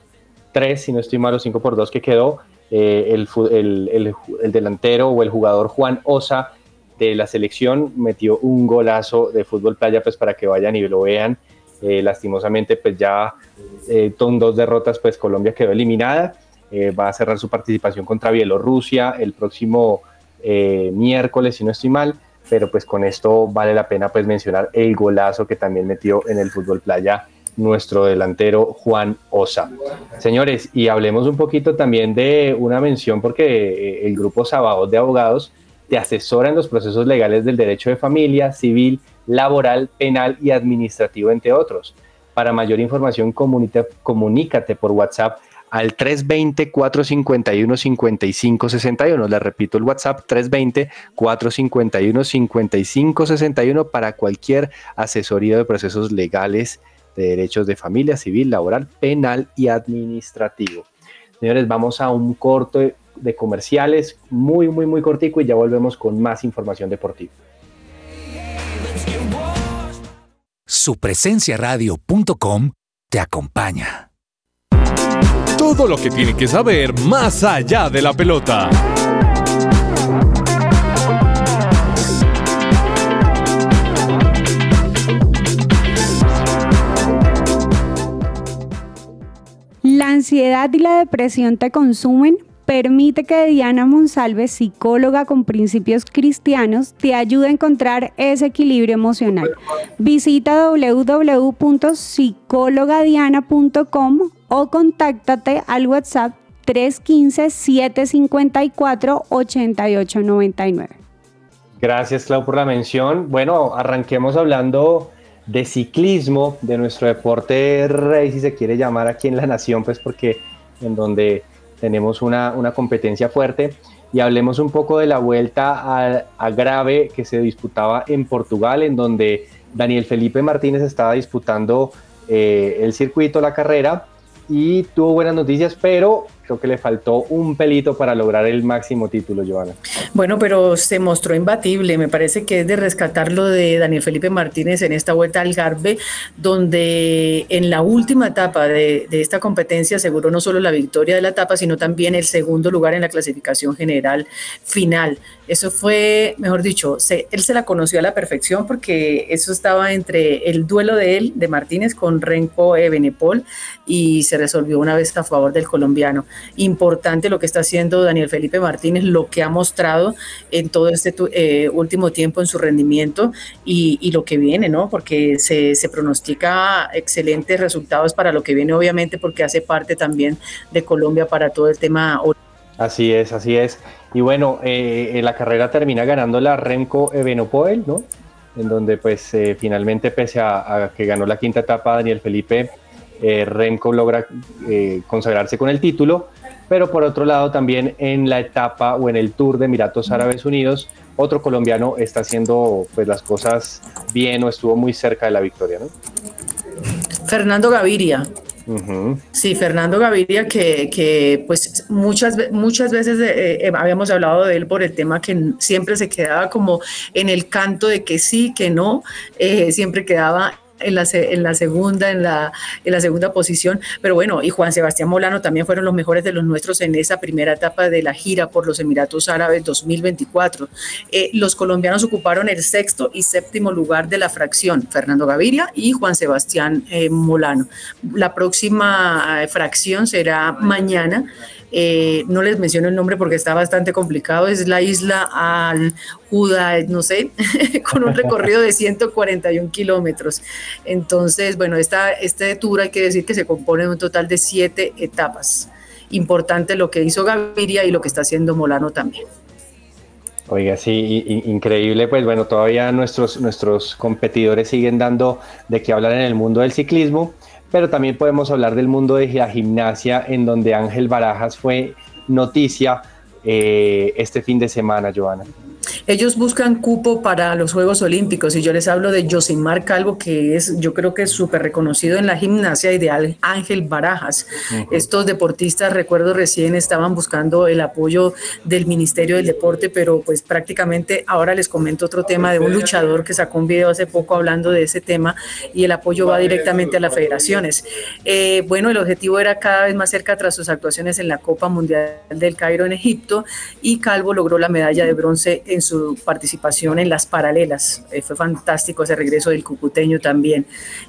3, si no estoy malo, 5 por 2 que quedó, eh, el, el, el, delantero o el jugador Juan Osa de la selección metió un golazo de fútbol playa, pues para que vayan y lo vean. Eh, lastimosamente, pues ya eh, dos derrotas, pues Colombia quedó eliminada. Eh, va a cerrar su participación contra Bielorrusia el próximo miércoles, si no estoy mal. Pero pues con esto vale la pena pues mencionar el golazo que también metió en el fútbol playa nuestro delantero Juan Osa. Señores, y hablemos un poquito también de una mención porque el grupo Sabados de Abogados te asesora en los procesos legales del derecho de familia, civil, laboral, penal y administrativo, entre otros. Para mayor información, comunícate por WhatsApp al 320-451-5561. Le repito el WhatsApp 320-451-5561 para cualquier asesoría de procesos legales de derechos de familia, civil, laboral, penal y administrativo. Señores, vamos a un corto de comerciales, muy, muy, muy cortico y ya volvemos con más información deportiva. Supresenciaradio.com te acompaña. Todo lo que tiene que saber más allá de la pelota. La ansiedad y la depresión te consumen permite que Diana Monsalve, psicóloga con principios cristianos, te ayude a encontrar ese equilibrio emocional. Visita www.psicologadiana.com o contáctate al WhatsApp 315-754-8899. Gracias, Clau, por la mención. Bueno, arranquemos hablando de ciclismo, de nuestro deporte rey, si se quiere llamar aquí en la nación, pues porque en donde tenemos una, competencia fuerte. Y hablemos un poco de la vuelta a, grave que se disputaba en Portugal, en donde Daniel Felipe Martínez estaba disputando eh, el circuito, la carrera, y tuvo buenas noticias, pero creo que le faltó un pelito para lograr el máximo título, Joana. Bueno, pero se mostró imbatible. Me parece que es de rescatar lo de Daniel Felipe Martínez en esta vuelta al Garbe, donde en la última etapa de, esta competencia aseguró no solo la victoria de la etapa, sino también el segundo lugar en la clasificación general final. Eso fue, mejor dicho, él se la conoció a la perfección porque eso estaba entre el duelo de él, de Martínez, con Renko Ebenepol, y se resolvió una vez a favor del colombiano importante lo que está haciendo Daniel Felipe Martínez, lo que ha mostrado en todo este eh, último tiempo en su rendimiento y, lo que viene, ¿no? Porque se, pronostica excelentes resultados para lo que viene, obviamente, porque hace parte también de Colombia para todo el tema. Así es, así es. Y bueno, eh, la carrera termina ganando la Remco Evenepoel, ¿no? En donde pues eh, finalmente pese a, que ganó la quinta etapa Daniel Felipe eh, Remco logra eh, consagrarse con el título, pero por otro lado también en la etapa o en el Tour de Emiratos Árabes Unidos, otro colombiano está haciendo pues las cosas bien o estuvo muy cerca de la victoria, ¿no? Fernando Gaviria. Sí, Fernando Gaviria, que, pues muchas, muchas veces eh, habíamos hablado de él por el tema que siempre se quedaba como en el canto de que sí, que no, siempre quedaba en la, en la segunda, en la, en la segunda posición. Pero bueno, y Juan Sebastián Molano también fueron los mejores de los nuestros en esa primera etapa de la gira por los Emiratos Árabes 2024. Eh, los colombianos ocuparon el sexto y séptimo lugar de la fracción, Fernando Gaviria y Juan Sebastián eh, Molano. La próxima eh, fracción será mañana. Eh, no les menciono el nombre porque está bastante complicado, es la isla al Judá, no sé, (laughs) con un recorrido de 141 kilómetros. Entonces, bueno, esta, este tour hay que decir que se compone de un total de siete etapas. Importante lo que hizo Gaviria y lo que está haciendo Molano también. Oiga, sí, increíble, pues bueno, todavía nuestros, nuestros competidores siguen dando de qué hablar en el mundo del ciclismo pero también podemos hablar del mundo de la gimnasia, en donde Ángel Barajas fue noticia eh, este fin de semana, Joana. Ellos buscan cupo para los Juegos Olímpicos y yo les hablo de Josimar Calvo, que es, yo creo que es súper reconocido en la gimnasia ideal, Ángel Barajas. Estos deportistas, recuerdo recién, estaban buscando el apoyo del Ministerio del Deporte, pero pues prácticamente ahora les comento otro tema de un luchador que sacó un video hace poco hablando de ese tema y el apoyo va directamente a las federaciones. Eh, bueno, el objetivo era cada vez más cerca tras sus actuaciones en la Copa Mundial del Cairo en Egipto y Calvo logró la medalla de bronce en su participación en las paralelas. Eh, fue fantástico ese regreso del cucuteño también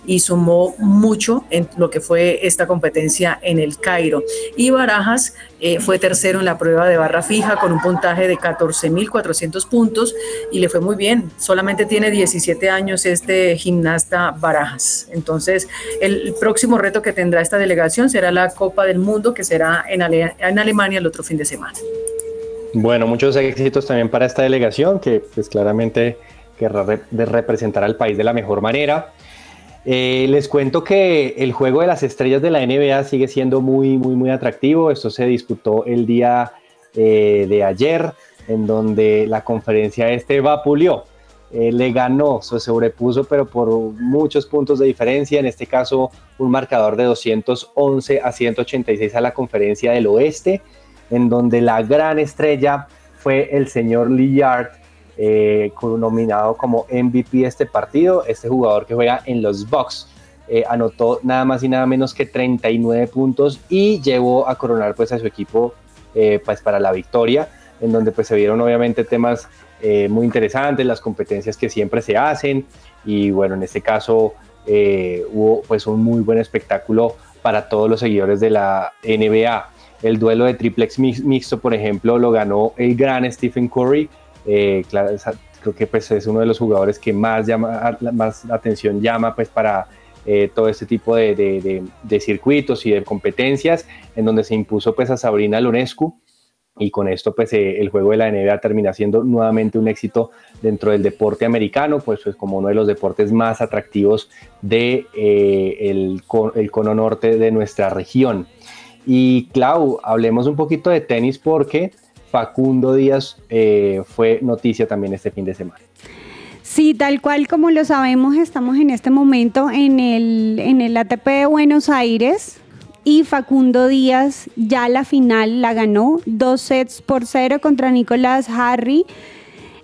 y sumó mucho en lo que fue esta competencia en el Cairo. Y Barajas eh, fue tercero en la prueba de barra fija con un puntaje de 14.400 puntos y le fue muy bien. Solamente tiene 17 años este gimnasta Barajas. Entonces, el próximo reto que tendrá esta delegación será la Copa del Mundo que será en, en Alemania el otro fin de semana. Bueno, muchos éxitos también para esta delegación que pues claramente querrá representar al país de la mejor manera. Eh, les cuento que el juego de las estrellas de la NBA sigue siendo muy, muy, muy atractivo. Esto se disputó el día eh, de ayer, en donde la conferencia este vapuleó. Eh, le ganó, se sobrepuso, pero por muchos puntos de diferencia. En este caso, un marcador de 211 a 186 a la conferencia del oeste, en donde la gran estrella fue el señor Lillard, eh, nominado como MVP de este partido. Este jugador que juega en los Bucks eh, anotó nada más y nada menos que 39 puntos y llevó a coronar pues a su equipo eh, pues para la victoria, en donde pues se vieron obviamente temas muy interesantes, las competencias que siempre se hacen y bueno, en este caso hubo pues un muy buen espectáculo para todos los seguidores de la NBA. El duelo de triplex mix- mixto, por ejemplo, lo ganó el gran Stephen Curry. Eh, creo que pues, es uno de los jugadores que más, llama, más atención llama pues, para eh, todo este tipo de, de- de- de circuitos y de competencias, en donde se impuso pues, a Sabrina Lonescu. Y con esto, pues, eh, el juego de la NBA termina siendo nuevamente un éxito dentro del deporte americano, pues, pues como uno de los deportes más atractivos de eh, el, co- el cono norte de nuestra región. Y Clau, hablemos un poquito de tenis porque Facundo Díaz eh, fue noticia también este fin de semana. Sí, tal cual como lo sabemos, estamos en este momento en el, en el ATP de Buenos Aires y Facundo Díaz ya la final la ganó, dos sets por cero contra Nicolás Harry.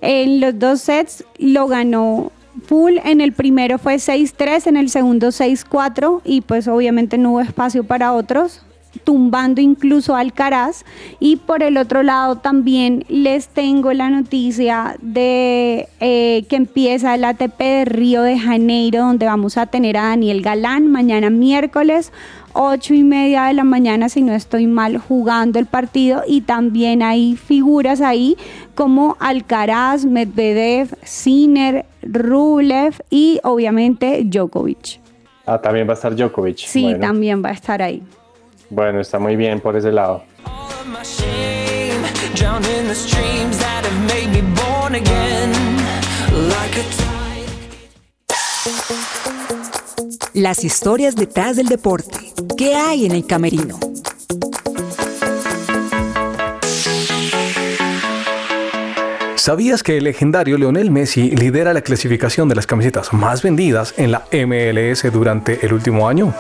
En los dos sets lo ganó full, en el primero fue 6-3, en el segundo 6-4 y pues obviamente no hubo espacio para otros tumbando incluso a Alcaraz. Y por el otro lado también les tengo la noticia de eh, que empieza el ATP de Río de Janeiro, donde vamos a tener a Daniel Galán mañana miércoles. 8 y media de la mañana, si no estoy mal, jugando el partido. Y también hay figuras ahí como Alcaraz, Medvedev, Sinner, Rublev y obviamente Djokovic. Ah, también va a estar Djokovic. Sí, bueno, también va a estar ahí. Bueno, está muy bien por ese lado. Las historias detrás del deporte. ¿Qué hay en el camerino? ¿Sabías que el legendario Lionel Messi lidera la clasificación de las camisetas más vendidas en la MLS durante el último año?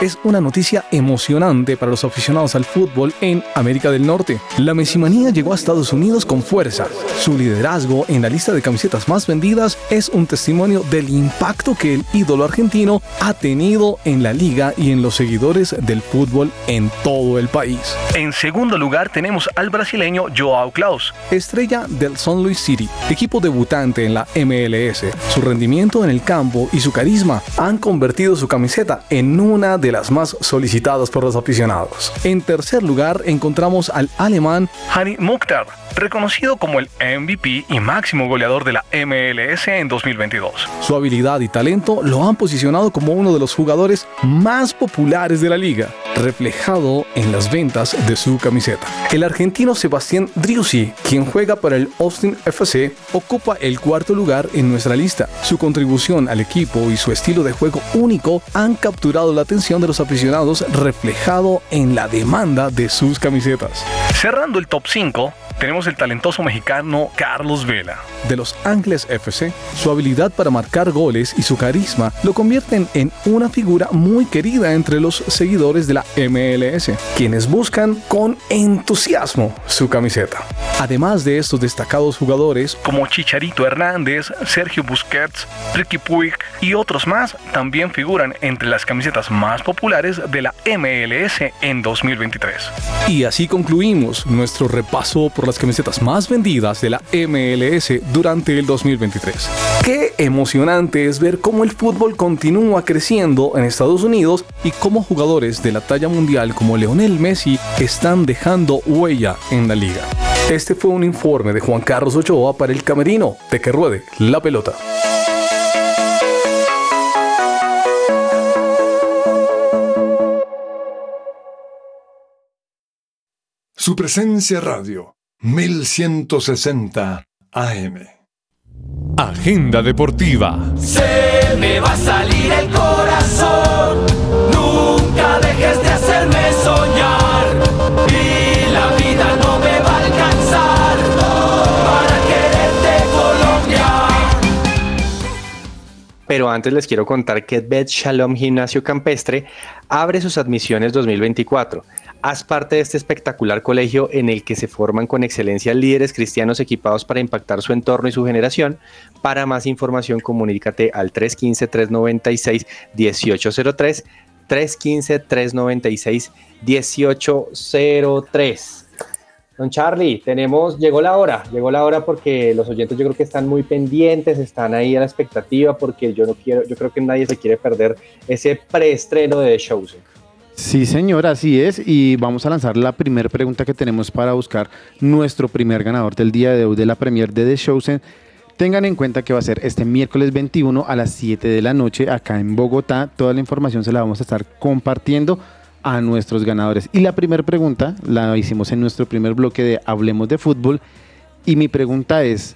Es una noticia emocionante para los aficionados al fútbol en América del Norte. La mesimanía llegó a Estados Unidos con fuerza. Su liderazgo en la lista de camisetas más vendidas es un testimonio del impacto que el ídolo argentino ha tenido en la liga y en los seguidores del fútbol en todo el país. En segundo lugar tenemos al brasileño Joao Klaus, estrella del San Luis City, equipo debutante en la MLS. Su rendimiento en el campo y su carisma han convertido su camiseta en una de las más solicitadas por los aficionados. En tercer lugar encontramos al alemán Hani Mukhtar, reconocido como el MVP y máximo goleador de la MLS en 2022. Su habilidad y talento lo han posicionado como uno de los jugadores más populares de la liga, reflejado en las ventas de su camiseta. El argentino Sebastián Driussi, quien juega para el Austin FC, ocupa el cuarto lugar en nuestra lista. Su contribución al equipo y su estilo de juego único han capturado la atención de los aficionados reflejado en la demanda de sus camisetas. Cerrando el top 5, tenemos el talentoso mexicano Carlos Vela. De Los Ángeles FC, su habilidad para marcar goles y su carisma lo convierten en una figura muy querida entre los seguidores de la MLS, quienes buscan con entusiasmo su camiseta. Además de estos destacados jugadores como Chicharito Hernández, Sergio Busquets, Ricky Puig y otros más, también figuran entre las camisetas más populares de la MLS en 2023. Y así concluimos nuestro repaso por las camisetas más vendidas de la MLS durante el 2023. Qué emocionante es ver cómo el fútbol continúa creciendo en Estados Unidos y cómo jugadores de la talla mundial como Leonel Messi están dejando huella en la liga. Este fue un informe de Juan Carlos Ochoa para el Camerino de que ruede la pelota. Su presencia radio, 1160 AM. Agenda Deportiva. Se me va a salir el corazón. Nunca dejes de hacerme soñar. Y la vida no me va a alcanzar para quererte Colombia. Pero antes les quiero contar que Bet Shalom Gimnasio Campestre abre sus admisiones 2024. Haz parte de este espectacular colegio en el que se forman con excelencia líderes cristianos equipados para impactar su entorno y su generación. Para más información, comunícate al 315-396-1803. 315-396-1803. Don Charlie, tenemos, llegó la hora, llegó la hora porque los oyentes yo creo que están muy pendientes, están ahí a la expectativa porque yo no quiero, yo creo que nadie se quiere perder ese preestreno de The. Sí, señor, así es. Y vamos a lanzar la primera pregunta que tenemos para buscar nuestro primer ganador del día de hoy de la premier de The Chosen. Tengan en cuenta que va a ser este miércoles 21 a las 7 de la noche acá en Bogotá. Toda la información se la vamos a estar compartiendo a nuestros ganadores. Y la primera pregunta la hicimos en nuestro primer bloque de Hablemos de Fútbol. Y mi pregunta es,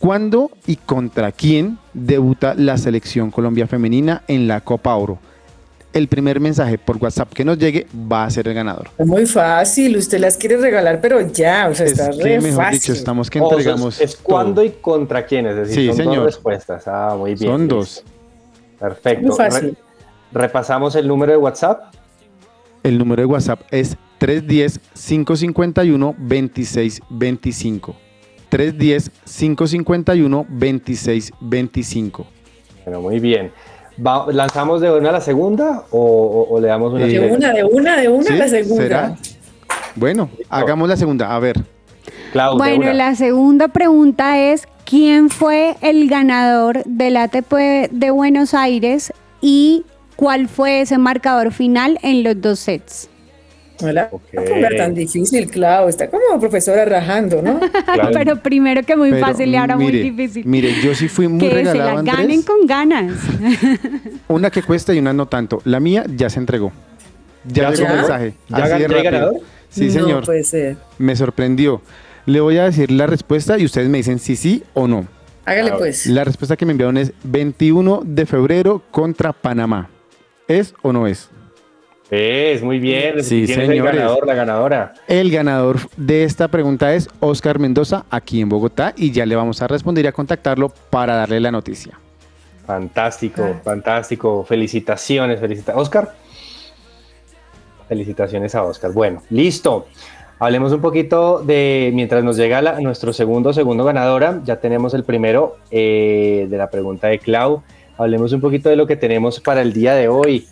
¿cuándo y contra quién debuta la selección Colombia femenina en la Copa Oro? El primer mensaje por WhatsApp que nos llegue va a ser el ganador. Es muy fácil, usted las quiere regalar, pero ya, o sea, Es está que, re mejor fácil. dicho, estamos que Oh, entregamos. es, es cuándo y contra quién, es decir, Sí, son señor. dos respuestas. Ah, muy bien. Son dos. Perfecto. Muy fácil. Re- repasamos el número de WhatsApp. El número de WhatsApp es 310-551-2625. 310-551-2625. Bueno, muy bien. Va- ¿Lanzamos de una a la segunda o, o- o le damos una? Eh, De una, de una, de una, ¿Sí? la segunda. ¿Será? Bueno, hagamos la segunda. A ver, Clau, Bueno, la segunda pregunta es, ¿quién fue el ganador del ATP de Buenos Aires y cuál fue ese marcador final en los dos sets? No la tan difícil, Clau. Está como profesora rajando, ¿no? (laughs) Claro. Pero primero que muy pero fácil y ahora muy difícil. Mire, yo sí fui muy que se regalado, la Andrés. ganen con ganas. (laughs) Una que cuesta y una no tanto. La mía ya se entregó. Ya ¿Ya? llegó ¿Ya? mensaje. ¿Ya Así de ganador? Sí, No señor. puede ser. Me sorprendió. Le voy a decir la respuesta y ustedes me dicen si sí o no. Hágale A ver. pues. La respuesta que me enviaron es 21 de febrero contra Panamá. ¿Es o no es? Es, muy bien. Sí, ¿Quién es el señores. ganador, la ganadora? El ganador de esta pregunta es Oscar Mendoza, aquí en Bogotá, y ya le vamos a responder y a contactarlo para darle la noticia. Fantástico, Ah. fantástico. Felicitaciones, felicitaciones. Oscar. Felicitaciones a Oscar. Bueno, listo. Hablemos un poquito de, mientras nos llega la- nuestro segundo, segundo ganadora, ya tenemos el primero eh, de la pregunta de Clau. Hablemos un poquito de lo que tenemos para el día de hoy.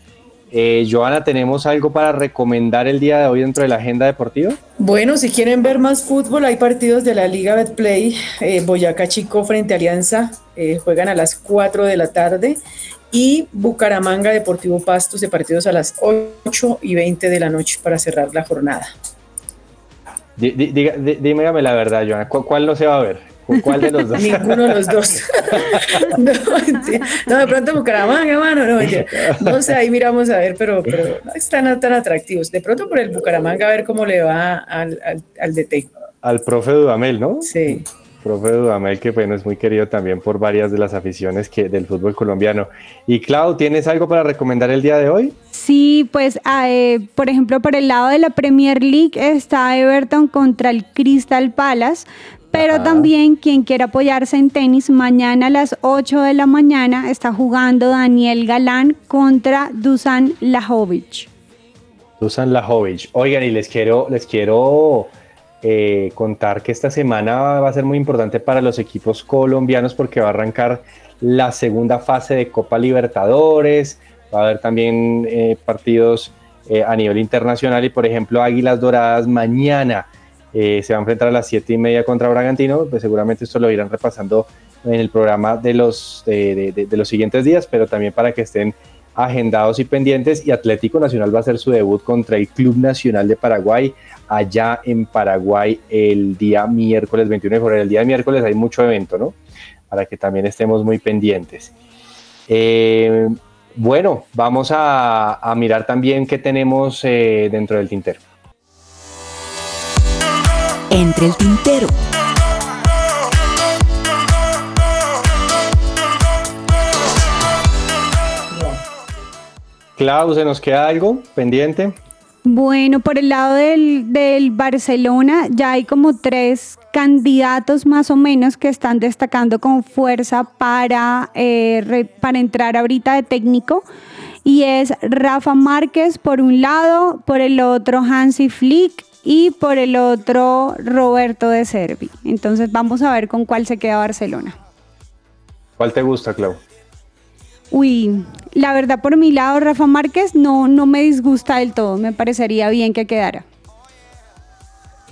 Eh, Joana, ¿tenemos algo para recomendar el día de hoy dentro de la agenda deportiva? Bueno, si quieren ver más fútbol, hay partidos de la Liga Betplay. Eh, Boyacá Chico frente a Alianza eh, juegan a las 4 de la tarde. Y Bucaramanga Deportivo Pastos de partidos a las 8 y 20 de la noche para cerrar la jornada. Dígame la verdad, Joana. ¿cu- ¿Cuál no se va a ver? ¿Cu- ¿Cuál de los dos? Ninguno de los dos. (laughs) no, de pronto Bucaramanga, hermano, no. No sé, ahí miramos a ver, pero, pero no están tan atractivos. De pronto por el Bucaramanga a ver cómo le va al, al, al DT. Al profe Dudamel, ¿no? Sí. Profe Dudamel, que bueno, es muy querido también por varias de las aficiones que, del fútbol colombiano. Y Clau, ¿tienes algo para recomendar el día de hoy? Sí, pues ah, eh, por ejemplo por el lado de la Premier League está Everton contra el Crystal Palace, pero también quien quiera apoyarse en tenis, mañana a las 8 de la mañana está jugando Daniel Galán contra Dusan Lajovic. Dusan Lajovic. Oigan, y les quiero, les quiero eh, contar que esta semana va a ser muy importante para los equipos colombianos porque va a arrancar la segunda fase de Copa Libertadores. Va a haber también eh, partidos eh, a nivel internacional y, por ejemplo, Águilas Doradas mañana eh, se va a enfrentar a las siete y media contra Bragantino. Pues seguramente esto lo irán repasando en el programa de los, de- de- de- de los siguientes días, pero también para que estén agendados y pendientes. Y Atlético Nacional va a hacer su debut contra el Club Nacional de Paraguay allá en Paraguay el día miércoles 21 de febrero. El día miércoles hay mucho evento, ¿no? Para que también estemos muy pendientes. Eh, bueno, vamos a, a mirar también qué tenemos eh, dentro del tintero. Entre el Tintero. Clau, ¿se nos queda algo pendiente? Bueno, por el lado del, Barcelona ya hay como tres candidatos más o menos que están destacando con fuerza para, eh, para entrar ahorita de técnico. Y es Rafa Márquez por un lado, por el otro Hansi Flick y por el otro Roberto de Servi. Entonces vamos a ver con cuál se queda Barcelona. ¿Cuál te gusta, Clau? Uy, la verdad por mi lado Rafa Márquez no, no me disgusta del todo, me parecería bien que quedara.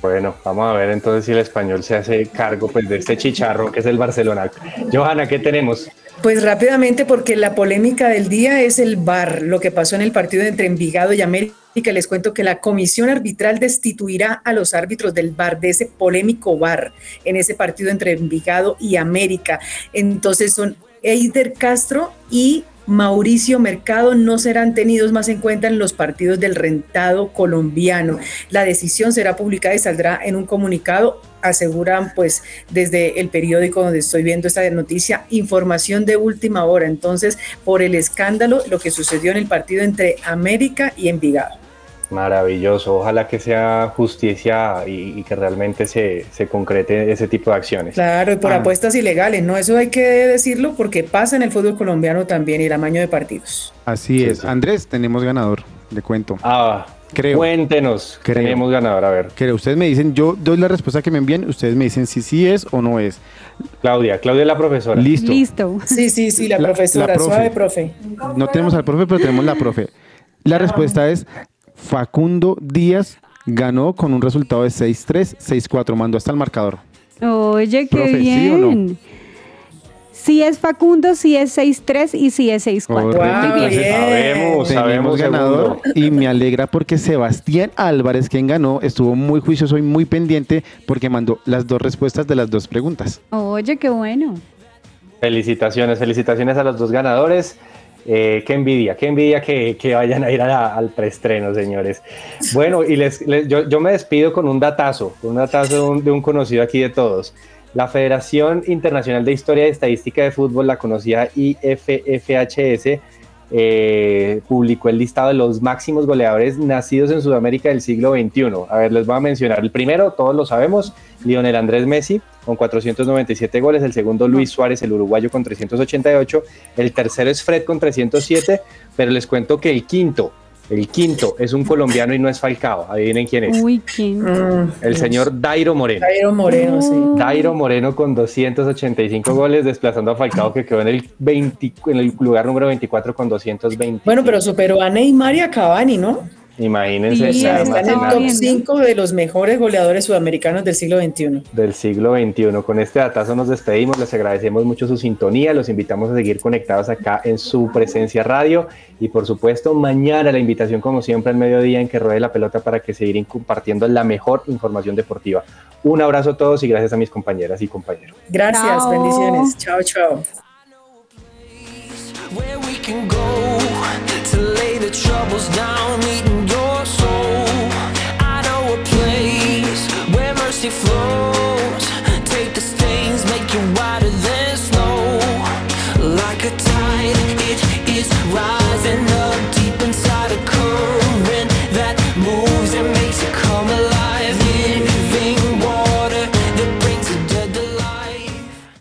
Bueno, vamos a ver entonces si el español se hace cargo pues, de este chicharro que es el Barcelona. Johanna, ¿qué tenemos? Pues rápidamente, porque la polémica del día es el VAR, lo que pasó en el partido entre Envigado y América. Les cuento que la comisión arbitral destituirá a los árbitros del VAR, de ese polémico VAR, en ese partido entre Envigado y América. Entonces son Eider Castro y Mauricio Mercado no serán tenidos más en cuenta en los partidos del rentado colombiano. La decisión será publicada y saldrá en un comunicado, aseguran pues desde el periódico donde estoy viendo esta noticia, información de última hora. Entonces, por el escándalo, lo que sucedió en el partido entre América y Envigado. Maravilloso, ojalá que sea justicia y, y que realmente se, se, concrete ese tipo de acciones. Claro, y por ah. apuestas ilegales, ¿no? Eso hay que decirlo porque pasa en el fútbol colombiano también y el amaño de partidos. Así es. Sí. Andrés, tenemos ganador, le cuento. Ah, creo. Cuéntenos, creo. tenemos ganador, a ver. Creo, ustedes me dicen, yo doy la respuesta que me envían, ustedes me dicen si sí es o no es. Claudia, Claudia es la profesora. Listo. Listo. Sí, sí, sí, la, la profesora, la profe. suave profe. No tenemos al profe, pero tenemos la profe. La respuesta es Facundo Díaz ganó con un resultado de 6-3, 6-4, mandó hasta el marcador. Oye, qué Profe, bien. ¿sí, o no? sí es Facundo, sí es 6-3 y sí es 6-4. Wow, sabemos, sabemos ganador y me alegra porque Sebastián Álvarez, quien ganó, estuvo muy juicioso y muy pendiente porque mandó las dos respuestas de las dos preguntas. Oye, qué bueno. Felicitaciones, felicitaciones a los dos ganadores. Eh, qué envidia, qué envidia que, vayan a ir a al preestreno, señores. Bueno, y les, yo, me despido con un datazo, un datazo de un, de un, conocido aquí de todos. La Federación Internacional de Historia y Estadística de Fútbol, la conocida IFFHS, eh, publicó el listado de los máximos goleadores nacidos en Sudamérica del siglo XXI. A ver, les voy a mencionar. El primero, todos lo sabemos, Lionel Andrés Messi con 497 goles. El segundo, Luis Suárez, el uruguayo, con 388. El tercero es Fred con 307. Pero les cuento que el quinto, el quinto es un colombiano y no es Falcao. Adivinen quién es. Uy, ¿quién? Mm, el señor Dairo Moreno. Dairo Moreno, sí. Dairo Moreno con 285 goles, desplazando a Falcao, que quedó en el, 20, en el lugar número 24 con 220. Bueno, pero superó a Neymar y a Cavani, ¿no? Imagínense. Sí, está en el top 5 de los mejores goleadores sudamericanos del siglo XXI. Del siglo XXI. Con este datazo nos despedimos, les agradecemos mucho su sintonía, los invitamos a seguir conectados acá en su presencia radio y por supuesto mañana la invitación como siempre al mediodía en que ruede la pelota para que seguir compartiendo la mejor información deportiva. Un abrazo a todos y gracias a mis compañeras y compañeros. Gracias, chao. bendiciones. Chao, chao. troubles down, eating soul. I know a place where mercy flows. Take the stains, make you whiter than snow. Like a tide, it is rising up